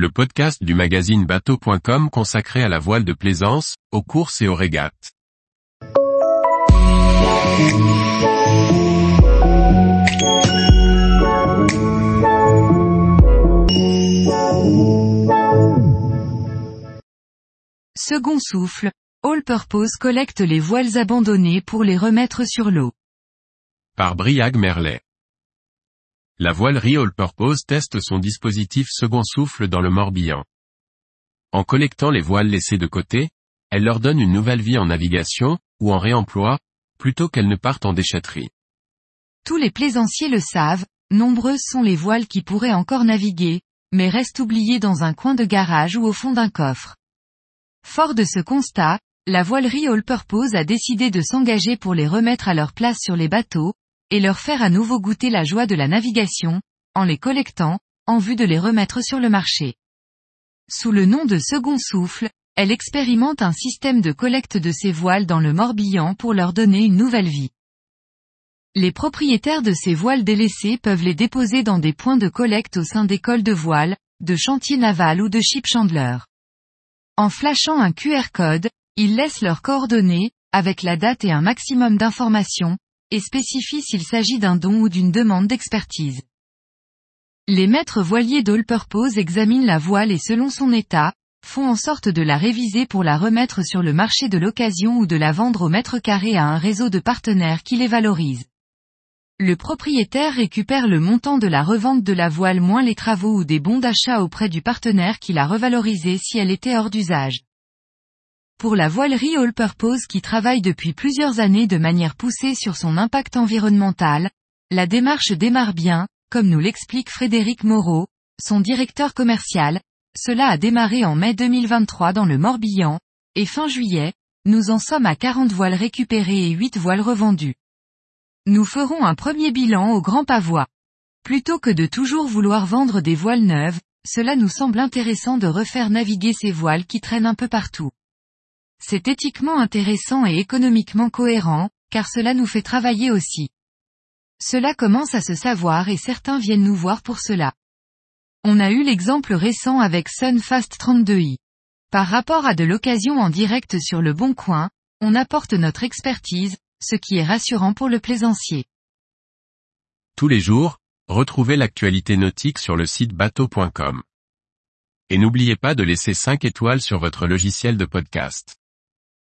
le podcast du magazine bateau.com consacré à la voile de plaisance, aux courses et aux régates. Second souffle, All Purpose collecte les voiles abandonnées pour les remettre sur l'eau. Par Briag Merlet. La voilerie All Purpose teste son dispositif second souffle dans le Morbihan. En collectant les voiles laissées de côté, elle leur donne une nouvelle vie en navigation, ou en réemploi, plutôt qu'elles ne partent en déchetterie. Tous les plaisanciers le savent, nombreuses sont les voiles qui pourraient encore naviguer, mais restent oubliées dans un coin de garage ou au fond d'un coffre. Fort de ce constat, la voilerie All Purpose a décidé de s'engager pour les remettre à leur place sur les bateaux, et leur faire à nouveau goûter la joie de la navigation, en les collectant, en vue de les remettre sur le marché. Sous le nom de Second Souffle, elle expérimente un système de collecte de ces voiles dans le Morbihan pour leur donner une nouvelle vie. Les propriétaires de ces voiles délaissées peuvent les déposer dans des points de collecte au sein d'écoles de voiles, de chantiers navals ou de ship chandlers. En flashant un QR code, ils laissent leurs coordonnées, avec la date et un maximum d'informations, et spécifient s'il s'agit d'un don ou d'une demande d'expertise. Les maîtres voiliers d'All Purpose examinent la voile et selon son état, font en sorte de la réviser pour la remettre sur le marché de l'occasion ou de la vendre au mètre carré à un réseau de partenaires qui les valorise. Le propriétaire récupère le montant de la revente de la voile moins les travaux ou des bons d'achat auprès du partenaire qui l'a revalorisée si elle était hors d'usage. Pour la voilerie All Purpose qui travaille depuis plusieurs années de manière poussée sur son impact environnemental, la démarche démarre bien, comme nous l'explique Frédéric Moreau, son directeur commercial, cela a démarré en mai 2023 dans le Morbihan, et fin juillet, nous en sommes à 40 voiles récupérées et 8 voiles revendues. Nous ferons un premier bilan au Grand Pavois. Plutôt que de toujours vouloir vendre des voiles neuves, cela nous semble intéressant de refaire naviguer ces voiles qui traînent un peu partout. C'est éthiquement intéressant et économiquement cohérent, car cela nous fait travailler aussi. Cela commence à se savoir et certains viennent nous voir pour cela. On a eu l'exemple récent avec Sunfast 32i. Par rapport à de l'occasion en direct sur le bon coin, on apporte notre expertise, ce qui est rassurant pour le plaisancier. Tous les jours, retrouvez l'actualité nautique sur le site bateau.com. Et n'oubliez pas de laisser 5 étoiles sur votre logiciel de podcast.